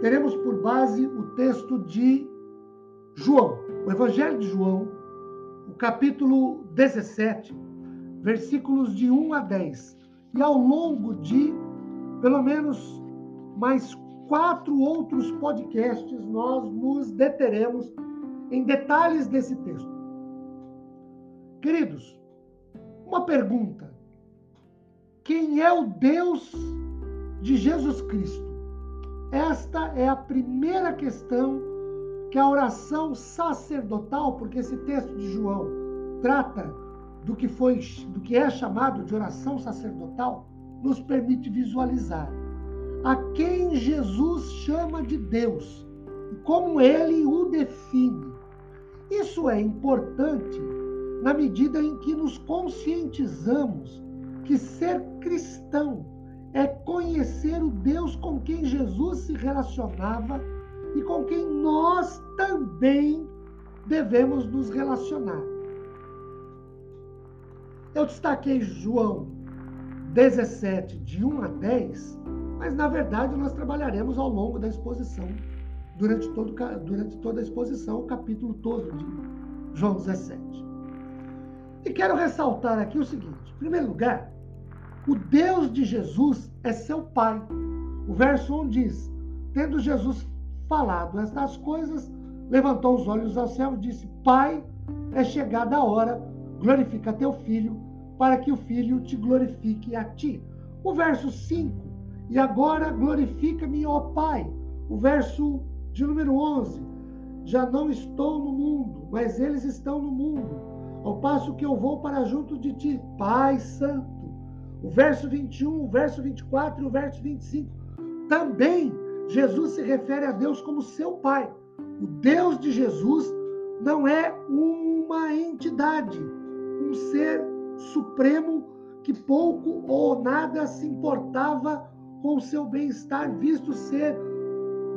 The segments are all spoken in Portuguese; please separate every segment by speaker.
Speaker 1: teremos por base o texto de João, o Evangelho de João, o capítulo 17, versículos de 1 a 10. E ao longo de pelo menos mais quatro outros podcasts, nós nos deteremos em detalhes desse texto. Queridos, uma pergunta: quem é o Deus de Jesus Cristo? Esta é a primeira questão que a oração sacerdotal, porque esse texto de João trata do que foi, do que é chamado de oração sacerdotal, nos permite visualizar a quem Jesus chama de Deus e como ele o define. Isso é importante na medida em que nos conscientizamos que ser cristão conhecer o Deus com quem Jesus se relacionava e com quem nós também devemos nos relacionar. Eu destaquei João 17, de 1 a 10, mas na verdade nós trabalharemos ao longo da exposição, durante, todo, durante toda a exposição, o capítulo todo de João 17. E quero ressaltar aqui o seguinte: em primeiro lugar, o Deus de Jesus é seu Pai. O verso 1 diz: Tendo Jesus falado estas coisas, levantou os olhos ao céu e disse: Pai, é chegada a hora, glorifica teu filho, para que o filho te glorifique a ti. O verso 5: E agora glorifica-me, ó Pai. O verso de número 11: Já não estou no mundo, mas eles estão no mundo, ao passo que eu vou para junto de ti, Pai Santo o verso 21, o verso 24 e o verso 25. Também Jesus se refere a Deus como seu Pai. O Deus de Jesus não é uma entidade, um ser supremo que pouco ou nada se importava com o seu bem-estar, visto ser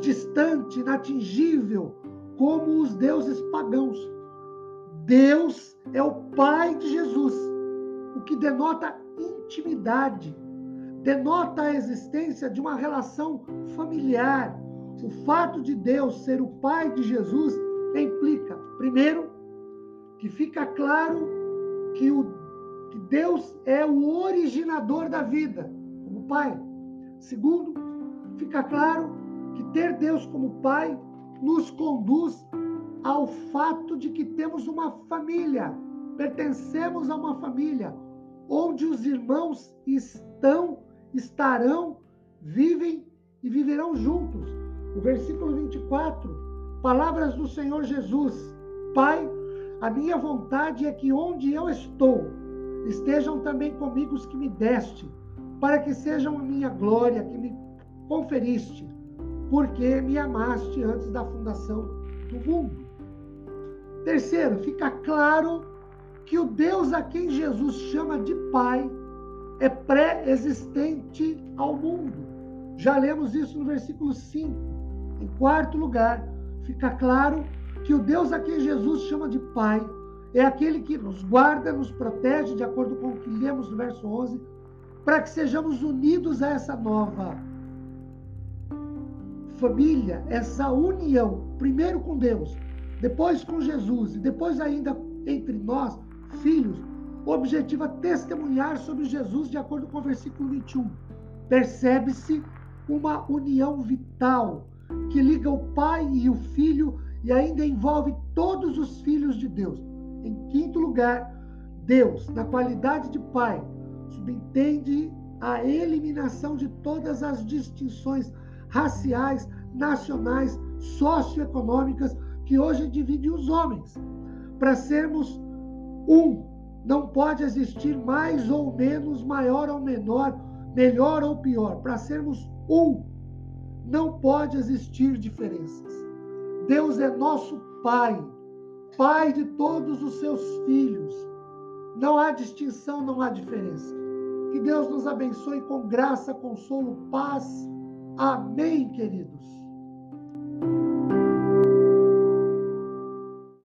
Speaker 1: distante, inatingível, como os deuses pagãos. Deus é o Pai de Jesus, o que denota intimidade, denota a existência de uma relação familiar. O fato de Deus ser o Pai de Jesus implica, primeiro, que fica claro que, o, que Deus é o originador da vida, como Pai. Segundo, fica claro que ter Deus como Pai nos conduz ao fato de que temos uma família, pertencemos a uma família, onde os irmãos estão, estarão, vivem e viverão juntos. O versículo 24, palavras do Senhor Jesus: Pai, a minha vontade é que onde eu estou, estejam também comigo os que me deste, para que sejam a minha glória que me conferiste, porque me amaste antes da fundação do mundo. Terceiro, fica claro que o Deus a quem Jesus chama de Pai é pré-existente ao mundo. Já lemos isso no versículo 5. Em quarto lugar, fica claro que o Deus a quem Jesus chama de Pai é aquele que nos guarda, nos protege, de acordo com o que lemos no verso 11, para que sejamos unidos a essa nova família, essa união, primeiro com Deus, depois com Jesus e depois ainda entre nós, filhos, o objetivo é testemunhar sobre Jesus de acordo com o versículo 21. Percebe-se uma união vital que liga o pai e o filho e ainda envolve todos os filhos de Deus. Em quinto lugar, Deus, na qualidade de pai, subentende a eliminação de todas as distinções raciais, nacionais, socioeconômicas que hoje dividem os homens, para sermos um, não pode existir mais ou menos, maior ou menor, melhor ou pior. Para sermos um, não pode existir diferenças. Deus é nosso Pai, Pai de todos os seus filhos. Não há distinção, não há diferença. Que Deus nos abençoe com graça, consolo, paz. Amém, queridos.